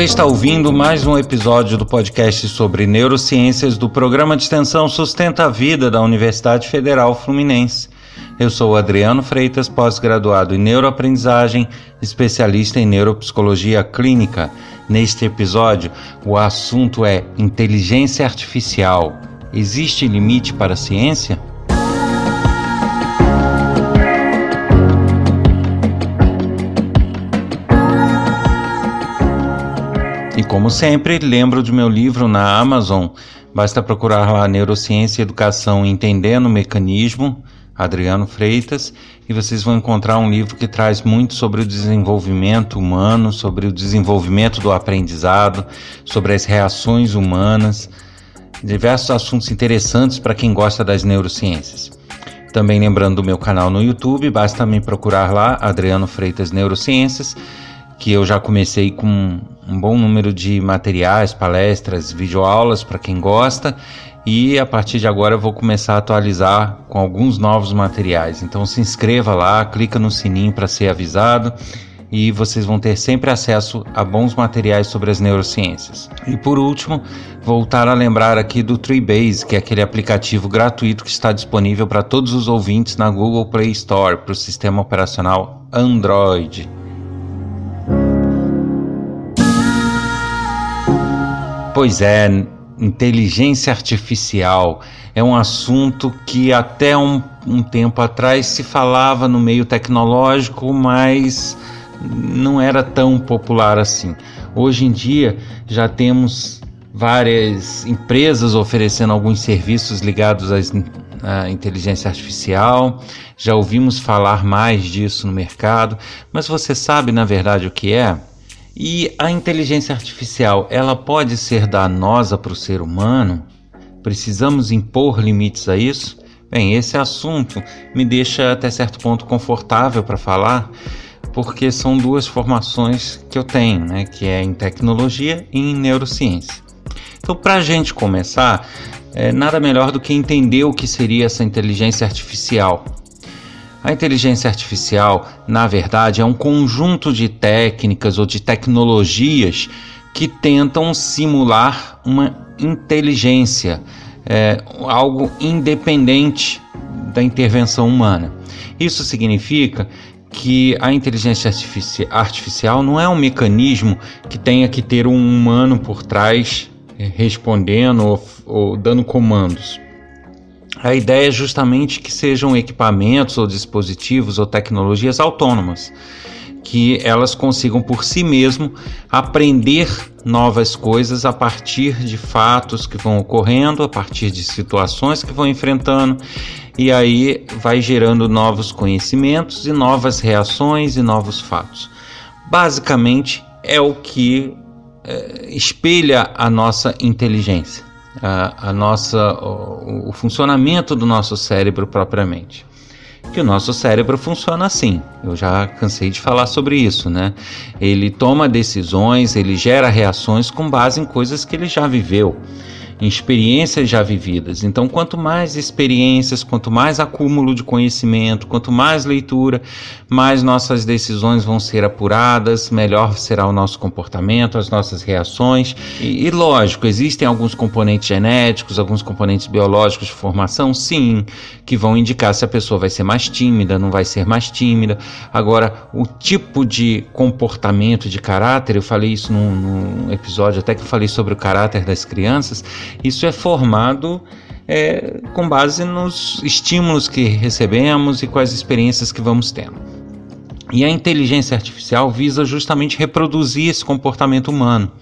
Você está ouvindo mais um episódio do podcast sobre neurociências do programa de extensão Sustenta a Vida da Universidade Federal Fluminense. Eu sou Adriano Freitas, pós-graduado em neuroaprendizagem, especialista em neuropsicologia clínica. Neste episódio, o assunto é inteligência artificial. Existe limite para a ciência? E como sempre, lembro de meu livro na Amazon. Basta procurar lá Neurociência e Educação Entendendo o Mecanismo, Adriano Freitas, e vocês vão encontrar um livro que traz muito sobre o desenvolvimento humano, sobre o desenvolvimento do aprendizado, sobre as reações humanas, diversos assuntos interessantes para quem gosta das neurociências. Também lembrando do meu canal no YouTube, basta me procurar lá, Adriano Freitas Neurociências que eu já comecei com um bom número de materiais, palestras, videoaulas para quem gosta e a partir de agora eu vou começar a atualizar com alguns novos materiais. Então se inscreva lá, clica no sininho para ser avisado e vocês vão ter sempre acesso a bons materiais sobre as neurociências. E por último, voltar a lembrar aqui do Treebase, que é aquele aplicativo gratuito que está disponível para todos os ouvintes na Google Play Store para o sistema operacional Android. Pois é, inteligência artificial é um assunto que até um, um, tempo atrás se falava no meio tecnológico, mas não era tão popular assim. Hoje em dia já temos várias empresas oferecendo alguns serviços ligados à inteligência artificial. Já ouvimos falar mais disso no mercado, mas você sabe na verdade o que é? E a inteligência artificial, ela pode ser danosa para o ser humano? Precisamos impor limites a isso? Bem, esse assunto me deixa até certo ponto confortável para falar, porque são duas formações que eu tenho, né, que é em tecnologia e em neurociência. Então, para a gente começar, é nada melhor do que entender o que seria essa inteligência artificial. A inteligência artificial, na verdade, é um conjunto de técnicas ou de tecnologias que tentam simular uma inteligência, é, algo independente da intervenção humana. Isso significa que a inteligência artificial não é um mecanismo que tenha que ter um humano por trás é, respondendo ou, ou dando comandos. A ideia é justamente que sejam equipamentos ou dispositivos ou tecnologias autônomas, que elas consigam por si mesmo aprender novas coisas a partir de fatos que vão ocorrendo, a partir de situações que vão enfrentando, e aí vai gerando novos conhecimentos e novas reações e novos fatos. Basicamente é o que é, espelha a nossa inteligência a, a nossa, o, o funcionamento do nosso cérebro propriamente que o nosso cérebro funciona assim. Eu já cansei de falar sobre isso, né? Ele toma decisões, ele gera reações com base em coisas que ele já viveu em experiências já vividas. Então, quanto mais experiências, quanto mais acúmulo de conhecimento, quanto mais leitura, mais nossas decisões vão ser apuradas, melhor será o nosso comportamento, as nossas reações. E, e lógico, existem alguns componentes genéticos, alguns componentes biológicos de formação, sim, que vão indicar se a pessoa vai ser mais tímida, não vai ser mais tímida. Agora, o tipo de comportamento, de caráter, eu falei isso num, num episódio até que eu falei sobre o caráter das crianças, isso é formado é, com base nos estímulos que recebemos e as experiências que vamos tendo. E a inteligência artificial visa justamente reproduzir esse comportamento humano.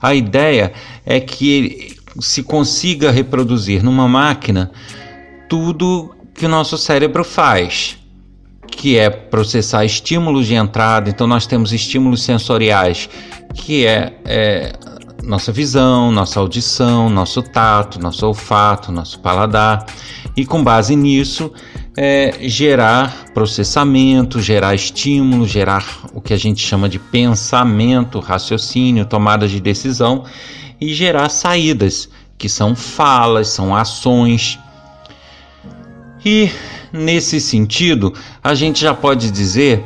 A ideia é que se consiga reproduzir numa máquina tudo que o nosso cérebro faz, que é processar estímulos de entrada. Então, nós temos estímulos sensoriais, que é, é nossa visão, nossa audição, nosso tato, nosso olfato, nosso paladar, e com base nisso é, gerar processamento, gerar estímulo, gerar o que a gente chama de pensamento, raciocínio, tomada de decisão e gerar saídas que são falas, são ações. E nesse sentido, a gente já pode dizer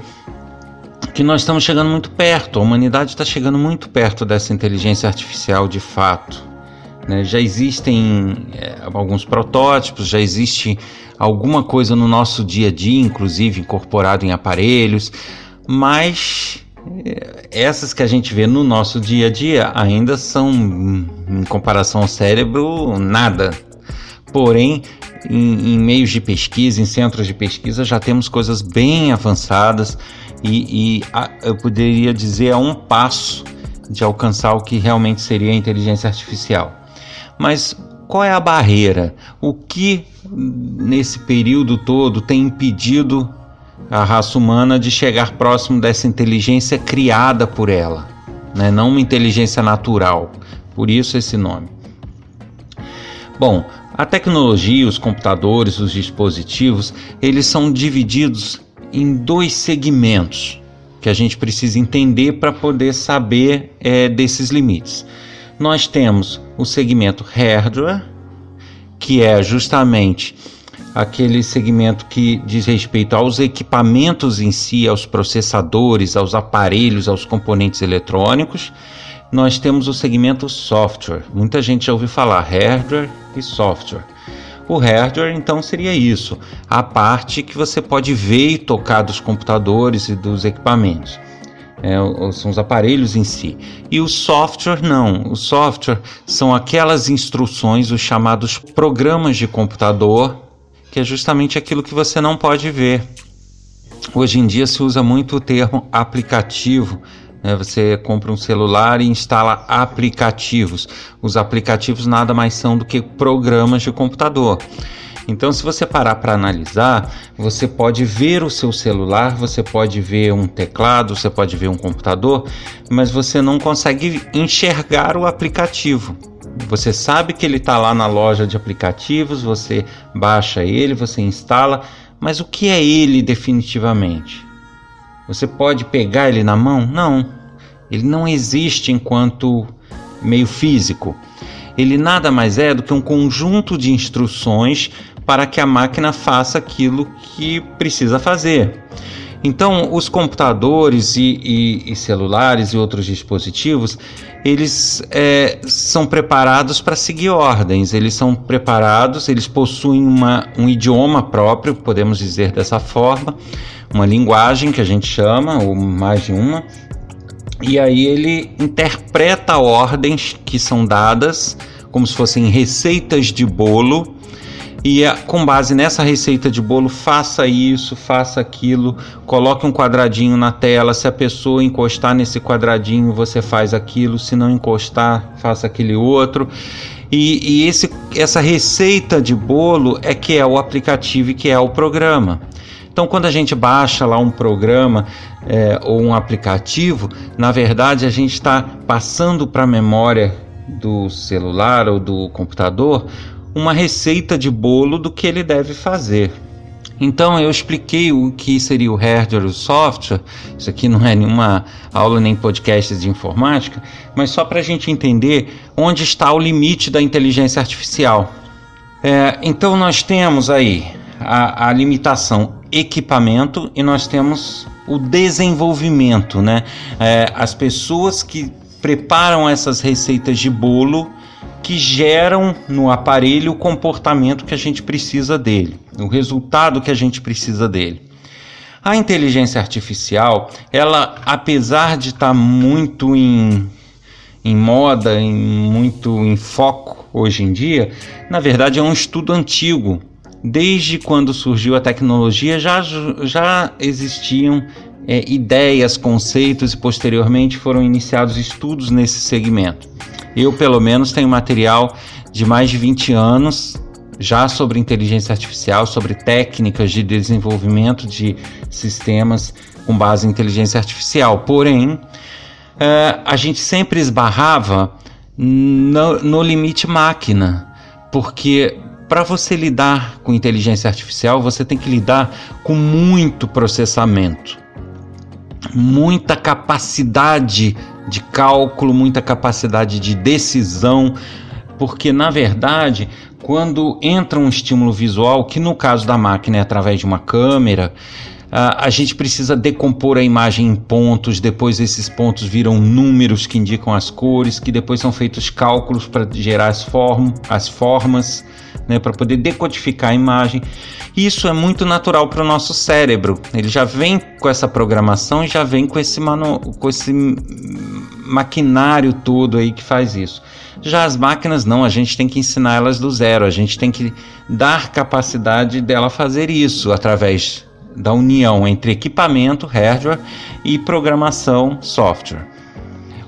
que nós estamos chegando muito perto, a humanidade está chegando muito perto dessa inteligência artificial de fato. Né? Já existem é, alguns protótipos, já existe alguma coisa no nosso dia a dia, inclusive incorporado em aparelhos, mas é, essas que a gente vê no nosso dia a dia ainda são, em comparação ao cérebro, nada. Porém, em, em meios de pesquisa, em centros de pesquisa, já temos coisas bem avançadas e, e a, eu poderia dizer a um passo de alcançar o que realmente seria a inteligência artificial. Mas qual é a barreira? O que nesse período todo tem impedido a raça humana de chegar próximo dessa inteligência criada por ela, né? não uma inteligência natural? Por isso esse nome. Bom, a tecnologia, os computadores, os dispositivos, eles são divididos em dois segmentos que a gente precisa entender para poder saber é, desses limites. Nós temos o segmento hardware, que é justamente aquele segmento que diz respeito aos equipamentos em si, aos processadores, aos aparelhos, aos componentes eletrônicos. Nós temos o segmento software. Muita gente já ouviu falar hardware e software. O hardware então seria isso, a parte que você pode ver e tocar dos computadores e dos equipamentos. É, são os aparelhos em si. E o software não. O software são aquelas instruções, os chamados programas de computador, que é justamente aquilo que você não pode ver. Hoje em dia se usa muito o termo aplicativo? Você compra um celular e instala aplicativos. Os aplicativos nada mais são do que programas de computador. Então, se você parar para analisar, você pode ver o seu celular, você pode ver um teclado, você pode ver um computador, mas você não consegue enxergar o aplicativo. Você sabe que ele está lá na loja de aplicativos, você baixa ele, você instala, mas o que é ele definitivamente? Você pode pegar ele na mão? Não. Ele não existe enquanto meio físico. Ele nada mais é do que um conjunto de instruções para que a máquina faça aquilo que precisa fazer. Então, os computadores e, e, e celulares e outros dispositivos, eles é, são preparados para seguir ordens. Eles são preparados, eles possuem uma, um idioma próprio, podemos dizer dessa forma, uma linguagem que a gente chama, ou mais de uma, e aí ele interpreta ordens que são dadas como se fossem receitas de bolo e com base nessa receita de bolo, faça isso, faça aquilo, coloque um quadradinho na tela. Se a pessoa encostar nesse quadradinho, você faz aquilo. Se não encostar, faça aquele outro. E, e esse, essa receita de bolo é que é o aplicativo e que é o programa. Então, quando a gente baixa lá um programa é, ou um aplicativo, na verdade a gente está passando para a memória do celular ou do computador uma receita de bolo do que ele deve fazer. Então eu expliquei o que seria o hardware o software. Isso aqui não é nenhuma aula nem podcast de informática, mas só para a gente entender onde está o limite da inteligência artificial. É, então nós temos aí a, a limitação equipamento e nós temos o desenvolvimento, né? É, as pessoas que preparam essas receitas de bolo que geram no aparelho o comportamento que a gente precisa dele, o resultado que a gente precisa dele. A inteligência artificial, ela, apesar de estar tá muito em, em moda, em, muito em foco hoje em dia, na verdade é um estudo antigo desde quando surgiu a tecnologia já, já existiam é, ideias, conceitos e posteriormente foram iniciados estudos nesse segmento. Eu, pelo menos, tenho material de mais de 20 anos já sobre inteligência artificial, sobre técnicas de desenvolvimento de sistemas com base em inteligência artificial. Porém, é, a gente sempre esbarrava no, no limite máquina, porque para você lidar com inteligência artificial, você tem que lidar com muito processamento, muita capacidade de cálculo, muita capacidade de decisão, porque na verdade, quando entra um estímulo visual, que no caso da máquina é através de uma câmera, a gente precisa decompor a imagem em pontos, depois esses pontos viram números que indicam as cores, que depois são feitos cálculos para gerar as, form as formas, né, para poder decodificar a imagem. Isso é muito natural para o nosso cérebro. Ele já vem com essa programação e já vem com esse, manu com esse maquinário todo aí que faz isso. Já as máquinas não, a gente tem que ensinar elas do zero, a gente tem que dar capacidade dela fazer isso através da união entre equipamento, hardware e programação, software.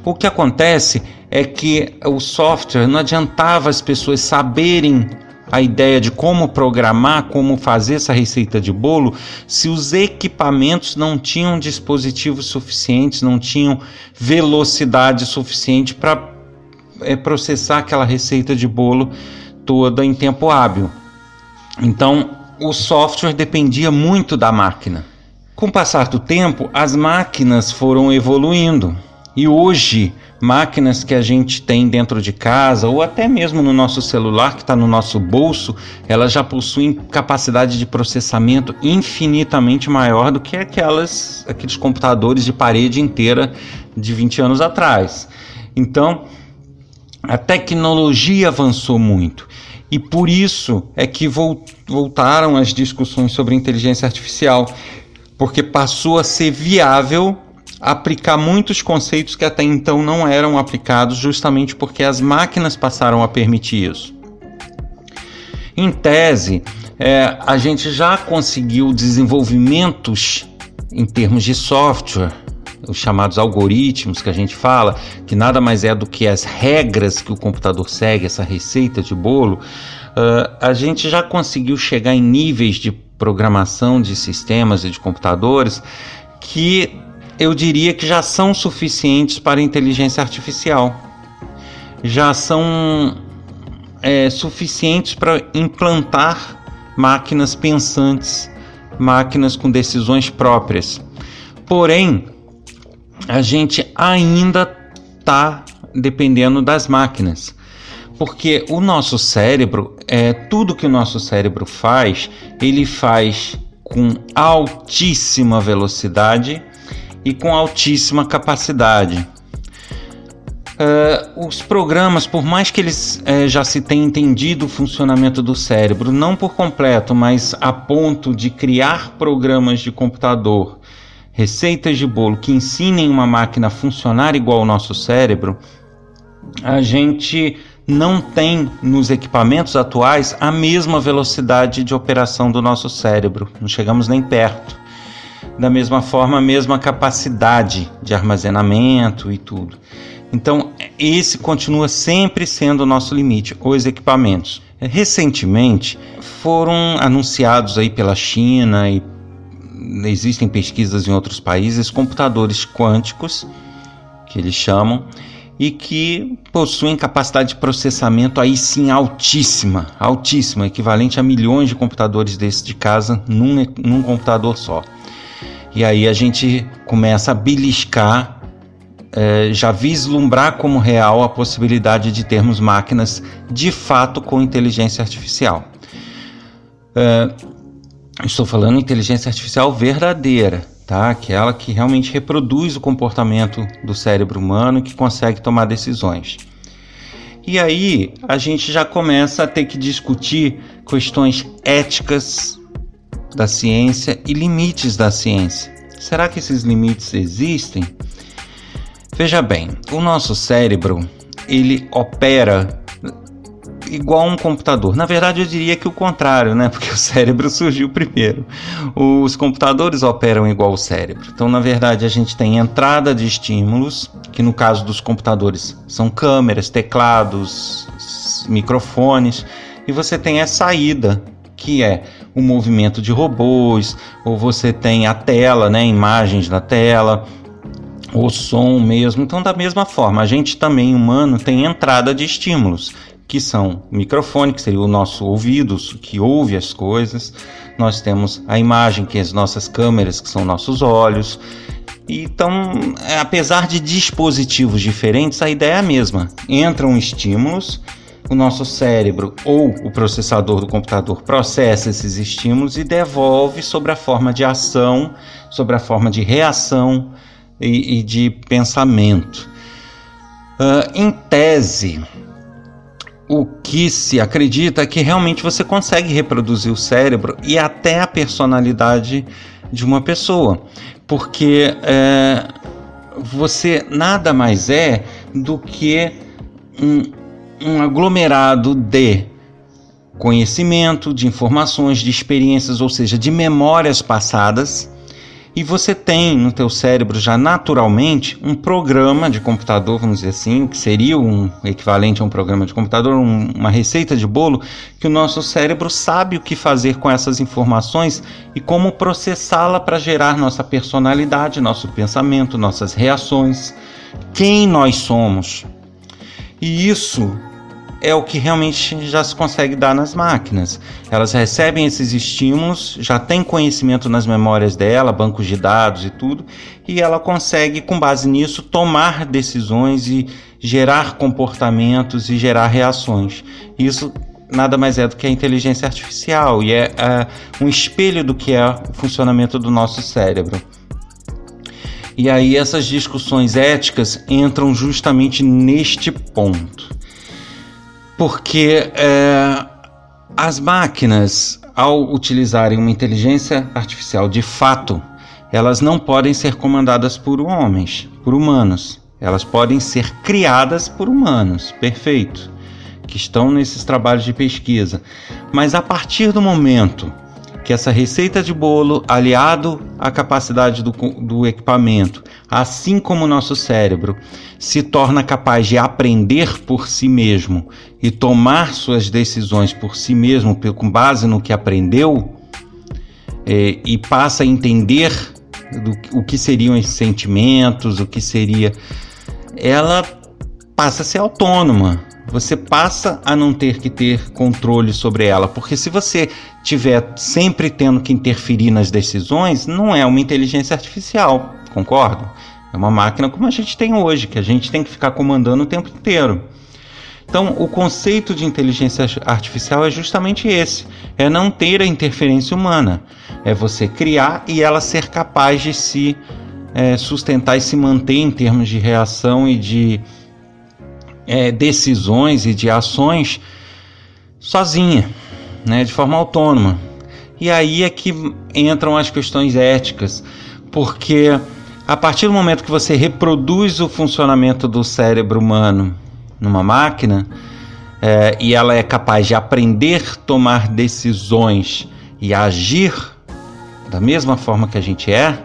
O que acontece é que o software não adiantava as pessoas saberem a ideia de como programar, como fazer essa receita de bolo, se os equipamentos não tinham dispositivos suficientes, não tinham velocidade suficiente para é, processar aquela receita de bolo toda em tempo hábil. Então, o software dependia muito da máquina. Com o passar do tempo, as máquinas foram evoluindo e hoje máquinas que a gente tem dentro de casa ou até mesmo no nosso celular que está no nosso bolso, elas já possuem capacidade de processamento infinitamente maior do que aquelas aqueles computadores de parede inteira de 20 anos atrás. Então, a tecnologia avançou muito e por isso é que voltaram as discussões sobre inteligência artificial, porque passou a ser viável aplicar muitos conceitos que até então não eram aplicados, justamente porque as máquinas passaram a permitir isso. Em tese, é, a gente já conseguiu desenvolvimentos em termos de software os chamados algoritmos que a gente fala, que nada mais é do que as regras que o computador segue, essa receita de bolo, uh, a gente já conseguiu chegar em níveis de programação de sistemas e de computadores que eu diria que já são suficientes para inteligência artificial. Já são é, suficientes para implantar máquinas pensantes, máquinas com decisões próprias. Porém, a gente ainda está dependendo das máquinas. Porque o nosso cérebro, é tudo que o nosso cérebro faz, ele faz com altíssima velocidade e com altíssima capacidade. Uh, os programas, por mais que eles uh, já se tenham entendido o funcionamento do cérebro, não por completo, mas a ponto de criar programas de computador receitas de bolo que ensinem uma máquina a funcionar igual ao nosso cérebro, a gente não tem nos equipamentos atuais a mesma velocidade de operação do nosso cérebro, não chegamos nem perto. Da mesma forma, a mesma capacidade de armazenamento e tudo. Então, esse continua sempre sendo o nosso limite, os equipamentos. Recentemente foram anunciados aí pela China e existem pesquisas em outros países, computadores quânticos, que eles chamam, e que possuem capacidade de processamento aí sim altíssima, altíssima, equivalente a milhões de computadores desses de casa num, num computador só. E aí a gente começa a beliscar, é, já vislumbrar como real a possibilidade de termos máquinas de fato com inteligência artificial. É, Estou falando inteligência artificial verdadeira, tá? Aquela que realmente reproduz o comportamento do cérebro humano e que consegue tomar decisões. E aí a gente já começa a ter que discutir questões éticas da ciência e limites da ciência. Será que esses limites existem? Veja bem, o nosso cérebro ele opera igual um computador. Na verdade, eu diria que o contrário, né? Porque o cérebro surgiu primeiro. Os computadores operam igual o cérebro. Então, na verdade, a gente tem entrada de estímulos, que no caso dos computadores são câmeras, teclados, microfones, e você tem a saída, que é o movimento de robôs, ou você tem a tela, né, imagens da tela, o som mesmo. Então, da mesma forma, a gente também humano tem entrada de estímulos que são o microfone, que seria o nosso ouvido, que ouve as coisas. Nós temos a imagem, que é as nossas câmeras, que são nossos olhos. Então, apesar de dispositivos diferentes, a ideia é a mesma. Entram estímulos, o nosso cérebro ou o processador do computador processa esses estímulos e devolve sobre a forma de ação, sobre a forma de reação e, e de pensamento. Uh, em tese, o que se acredita é que realmente você consegue reproduzir o cérebro e até a personalidade de uma pessoa, porque é, você nada mais é do que um, um aglomerado de conhecimento, de informações, de experiências, ou seja, de memórias passadas e você tem no teu cérebro já naturalmente um programa de computador, vamos dizer assim, que seria um equivalente a um programa de computador, um, uma receita de bolo, que o nosso cérebro sabe o que fazer com essas informações e como processá-la para gerar nossa personalidade, nosso pensamento, nossas reações, quem nós somos. E isso é o que realmente já se consegue dar nas máquinas. Elas recebem esses estímulos, já tem conhecimento nas memórias dela, bancos de dados e tudo, e ela consegue, com base nisso, tomar decisões e gerar comportamentos e gerar reações. Isso nada mais é do que a inteligência artificial e é, é um espelho do que é o funcionamento do nosso cérebro. E aí essas discussões éticas entram justamente neste ponto porque é, as máquinas, ao utilizarem uma inteligência artificial de fato, elas não podem ser comandadas por homens, por humanos. Elas podem ser criadas por humanos, perfeito, que estão nesses trabalhos de pesquisa. Mas a partir do momento que essa receita de bolo, aliado à capacidade do, do equipamento, assim como o nosso cérebro, se torna capaz de aprender por si mesmo e tomar suas decisões por si mesmo, com base no que aprendeu, é, e passa a entender do, o que seriam esses sentimentos, o que seria. Ela passa a ser autônoma você passa a não ter que ter controle sobre ela, porque se você tiver sempre tendo que interferir nas decisões, não é uma inteligência artificial, concordo? É uma máquina como a gente tem hoje, que a gente tem que ficar comandando o tempo inteiro. Então, o conceito de inteligência artificial é justamente esse: é não ter a interferência humana, é você criar e ela ser capaz de se é, sustentar e se manter em termos de reação e de é, decisões e de ações sozinha, né, de forma autônoma. E aí é que entram as questões éticas, porque a partir do momento que você reproduz o funcionamento do cérebro humano numa máquina é, e ela é capaz de aprender, tomar decisões e agir da mesma forma que a gente é,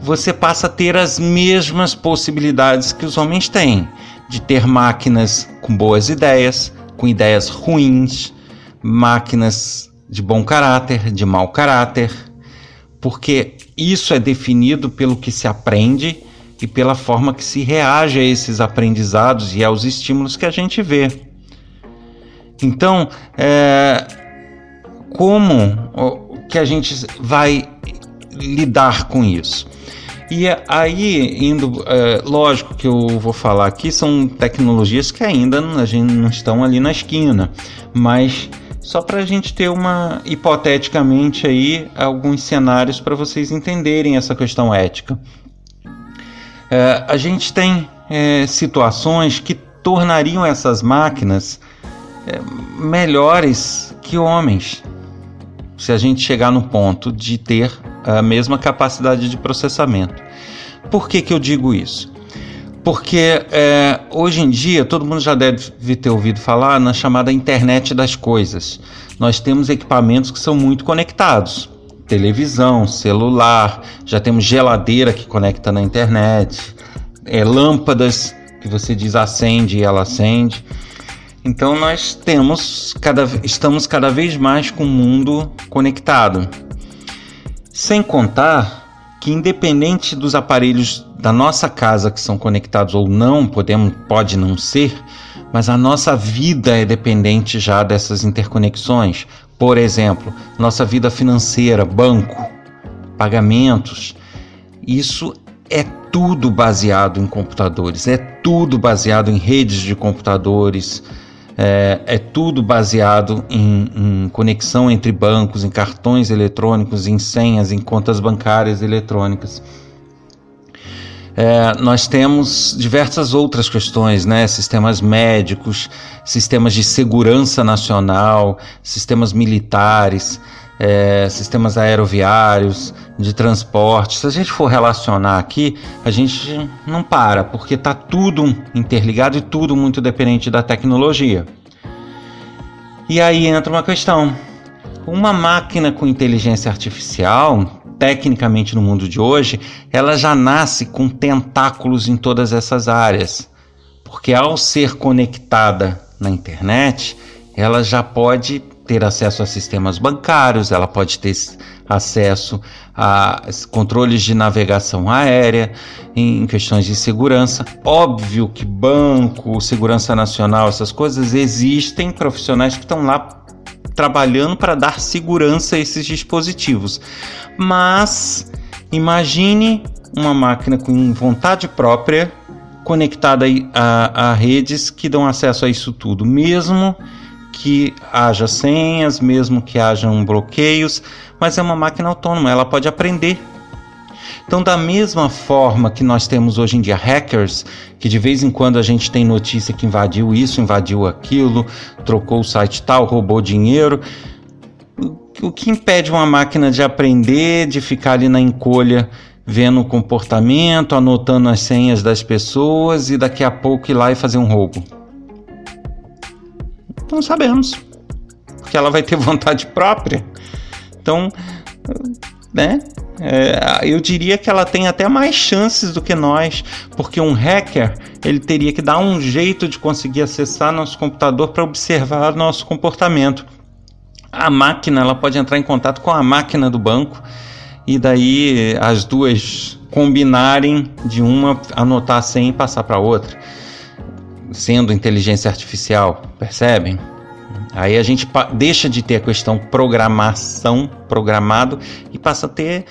você passa a ter as mesmas possibilidades que os homens têm de ter máquinas com boas ideias, com ideias ruins, máquinas de bom caráter, de mau caráter, porque isso é definido pelo que se aprende e pela forma que se reage a esses aprendizados e aos estímulos que a gente vê. Então, é, como que a gente vai lidar com isso? E aí, indo, é, lógico que eu vou falar aqui, são tecnologias que ainda a gente não estão ali na esquina, mas só para a gente ter uma, hipoteticamente aí, alguns cenários para vocês entenderem essa questão ética. É, a gente tem é, situações que tornariam essas máquinas é, melhores que homens, se a gente chegar no ponto de ter a mesma capacidade de processamento. Por que, que eu digo isso? Porque é, hoje em dia todo mundo já deve ter ouvido falar na chamada internet das coisas. Nós temos equipamentos que são muito conectados. Televisão, celular, já temos geladeira que conecta na internet, é, lâmpadas que você diz acende e ela acende. Então nós temos cada, estamos cada vez mais com o mundo conectado. Sem contar que, independente dos aparelhos da nossa casa que são conectados ou não, podemos, pode não ser, mas a nossa vida é dependente já dessas interconexões. Por exemplo, nossa vida financeira, banco, pagamentos, isso é tudo baseado em computadores, é tudo baseado em redes de computadores, É, é tudo baseado em, em, conexão entre bancos, em cartões eletrônicos, em senhas, em contas bancárias eletrônicas. É, nós temos diversas outras questões, né? Sistemas médicos, sistemas de segurança nacional, sistemas militares, é, sistemas aeroviários, de transporte. Se a gente for relacionar aqui, a gente não para, porque está tudo interligado e tudo muito dependente da tecnologia. E aí entra uma questão: uma máquina com inteligência artificial, tecnicamente no mundo de hoje, ela já nasce com tentáculos em todas essas áreas, porque ao ser conectada na internet, ela já pode ter acesso a sistemas bancários, ela pode ter acesso a controles de navegação aérea, em questões de segurança. Óbvio que banco, segurança nacional, essas coisas existem profissionais que estão lá trabalhando para dar segurança a esses dispositivos. Mas imagine uma máquina com vontade própria conectada a, a redes que dão acesso a isso tudo, mesmo que haja senhas, mesmo que hajam bloqueios, mas é uma máquina autônoma, ela pode aprender. Então, da mesma forma que nós temos hoje em dia hackers, que de vez em quando a gente tem notícia que invadiu isso, invadiu aquilo, trocou o site tal, roubou dinheiro, o que impede uma máquina de aprender, de ficar ali na encolha vendo o comportamento, anotando as senhas das pessoas e daqui a pouco ir lá e fazer um roubo? Não sabemos. Porque ela vai ter vontade própria. Então, né? É, eu diria que ela tem até mais chances do que nós, porque um hacker ele teria que dar um jeito de conseguir acessar nosso computador para observar nosso comportamento. A máquina ela pode entrar em contato com a máquina do banco e daí as duas combinarem de uma anotar e passar para outra sendo inteligência artificial, percebem? Aí a gente deixa de ter a questão programação, programado, e passa a ter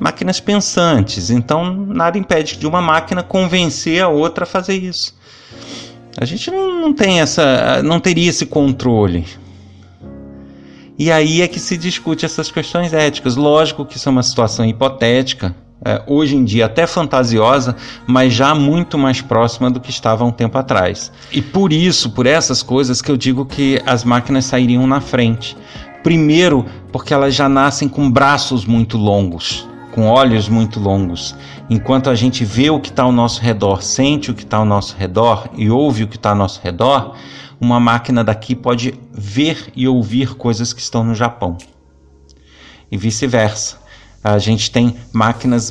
máquinas pensantes. Então, nada impede de uma máquina convencer a outra a fazer isso. A gente não, tem essa, não teria esse controle. E aí é que se discute essas questões éticas. Lógico que isso é uma situação hipotética, hoje em dia até fantasiosa, mas já muito mais próxima do que estava um tempo atrás. E por isso, por essas coisas, que eu digo que as máquinas sairiam na frente. Primeiro, porque elas já nascem com braços muito longos, com olhos muito longos. Enquanto a gente vê o que está ao nosso redor, sente o que está ao nosso redor e ouve o que está ao nosso redor, uma máquina daqui pode ver e ouvir coisas que estão no Japão. E vice-versa a gente tem máquinas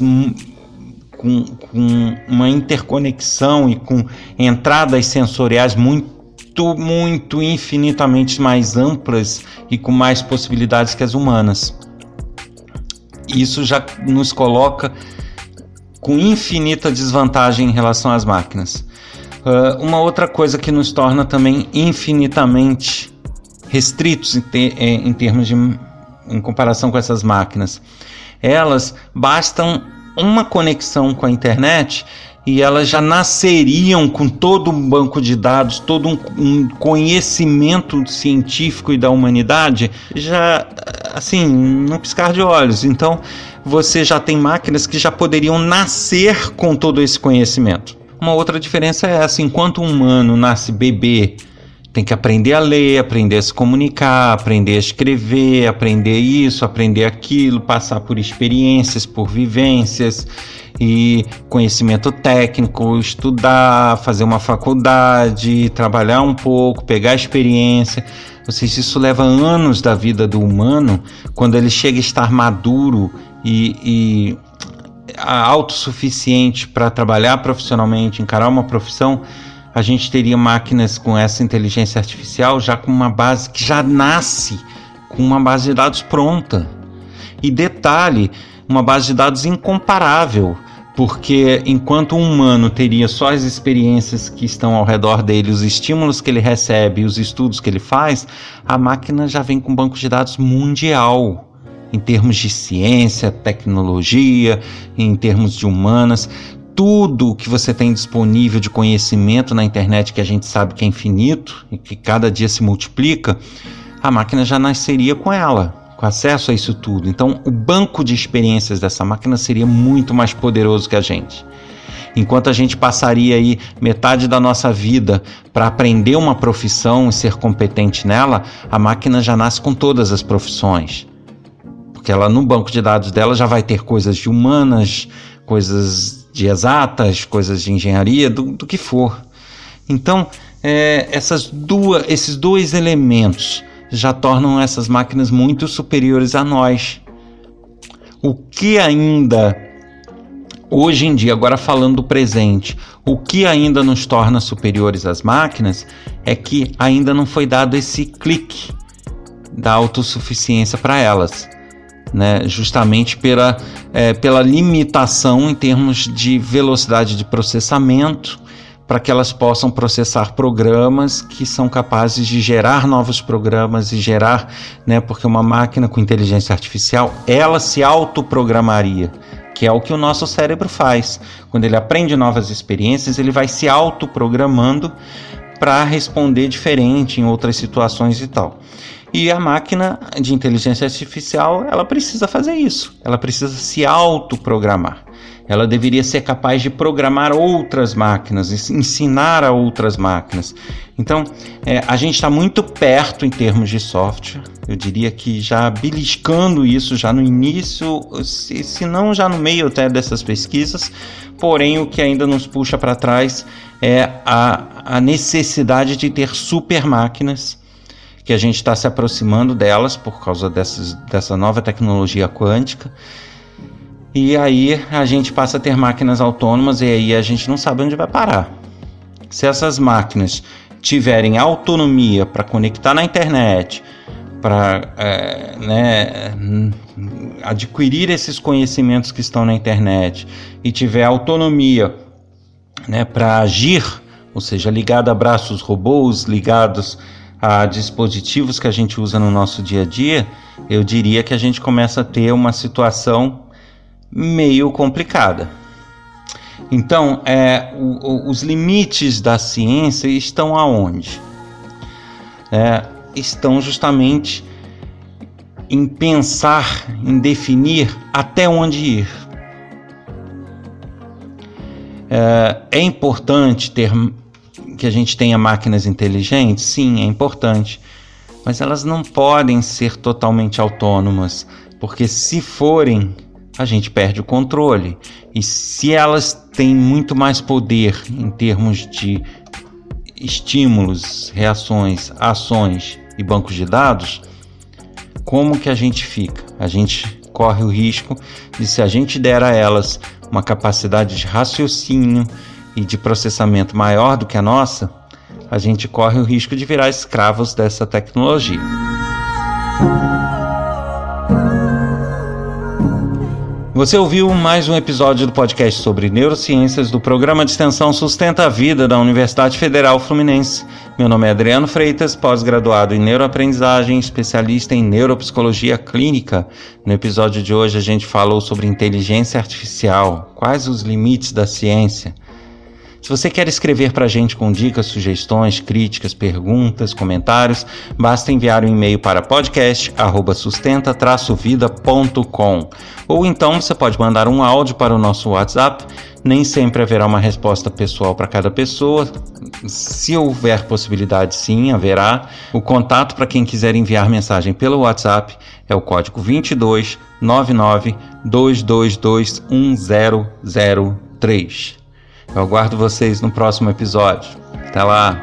com, com uma interconexão e com entradas sensoriais muito, muito infinitamente mais amplas e com mais possibilidades que as humanas. Isso já nos coloca com infinita desvantagem em relação às máquinas. Uh, uma outra coisa que nos torna também infinitamente restritos em, te em termos de em comparação com essas máquinas elas bastam uma conexão com a internet e elas já nasceriam com todo um banco de dados, todo um, um, conhecimento científico e da humanidade, já assim, no piscar de olhos. Então, você já tem máquinas que já poderiam nascer com todo esse conhecimento. Uma outra diferença é essa: enquanto o humano nasce bebê tem que aprender a ler, aprender a se comunicar, aprender a escrever, aprender isso, aprender aquilo, passar por experiências, por vivências e conhecimento técnico, estudar, fazer uma faculdade, trabalhar um pouco, pegar experiência. Ou seja, isso leva anos da vida do humano quando ele chega a estar maduro e, e autossuficiente para trabalhar profissionalmente, encarar uma profissão a gente teria máquinas com essa inteligência artificial já com uma base que já nasce com uma base de dados pronta. E detalhe, uma base de dados incomparável, porque enquanto um humano teria só as experiências que estão ao redor dele, os estímulos que ele recebe, os estudos que ele faz, a máquina já vem com banco de dados mundial em termos de ciência, tecnologia, em termos de humanas tudo que você tem disponível de conhecimento na internet, que a gente sabe que é infinito e que cada dia se multiplica, a máquina já nasceria com ela, com acesso a isso tudo. Então, o banco de experiências dessa máquina seria muito mais poderoso que a gente. Enquanto a gente passaria aí metade da nossa vida para aprender uma profissão e ser competente nela, a máquina já nasce com todas as profissões. Porque ela no banco de dados dela já vai ter coisas de humanas, coisas de exatas, coisas de engenharia, do, do que for. Então, é, essas duas, esses dois elementos já tornam essas máquinas muito superiores a nós. O que ainda hoje em dia, agora falando do presente, o que ainda nos torna superiores às máquinas é que ainda não foi dado esse clique da autossuficiência para elas. Né, justamente pela, é, pela limitação em termos de velocidade de processamento, para que elas possam processar programas que são capazes de gerar novos programas e gerar, né, porque uma máquina com inteligência artificial, ela se autoprogramaria que é o que o nosso cérebro faz. Quando ele aprende novas experiências, ele vai se autoprogramando para responder diferente em outras situações e tal. E a máquina de inteligência artificial, ela precisa fazer isso. Ela precisa se autoprogramar ela deveria ser capaz de programar outras máquinas, ensinar a outras máquinas. Então, é, a gente está muito perto em termos de software. Eu diria que já beliscando isso já no início, se, se não já no meio até dessas pesquisas. Porém, o que ainda nos puxa para trás é a, a necessidade de ter super máquinas que a gente está se aproximando delas por causa dessas, dessa nova tecnologia quântica e aí a gente passa a ter máquinas autônomas e aí a gente não sabe onde vai parar. Se essas máquinas tiverem autonomia para conectar na internet, para é, né, adquirir esses conhecimentos que estão na internet e tiver autonomia né, para agir, ou seja, ligado a braços robôs, ligados a dispositivos que a gente usa no nosso dia a dia, eu diria que a gente começa a ter uma situação meio complicada. Então, é, o, os limites da ciência estão aonde? É, estão justamente em pensar, em definir até onde ir. É, é importante ter que a gente tenha máquinas inteligentes? Sim, é importante. Mas elas não podem ser totalmente autônomas, porque se forem, a gente perde o controle. E se elas têm muito mais poder em termos de estímulos, reações, ações e bancos de dados, como que a gente fica? A gente corre o risco de se a gente der a elas uma capacidade de raciocínio e de processamento maior do que a nossa, a gente corre o risco de virar escravos dessa tecnologia. Você ouviu mais um episódio do podcast sobre neurociências do programa de extensão Sustenta a Vida da Universidade Federal Fluminense. Meu nome é Adriano Freitas, pós-graduado em neuroaprendizagem, especialista em neuropsicologia clínica. No episódio de hoje a gente falou sobre inteligência artificial, quais os limites da ciência. Se você quer escrever para a gente com dicas, sugestões, críticas, perguntas, comentários, basta enviar um e-mail para podcast@sustenta-vida.com. Ou então você pode mandar um áudio para o nosso WhatsApp. Nem sempre haverá uma resposta pessoal para cada pessoa. Se houver possibilidade, sim, haverá. O contato para quem quiser enviar mensagem pelo WhatsApp é o código 22 99 222 1003. Eu aguardo vocês no próximo episódio. Até lá!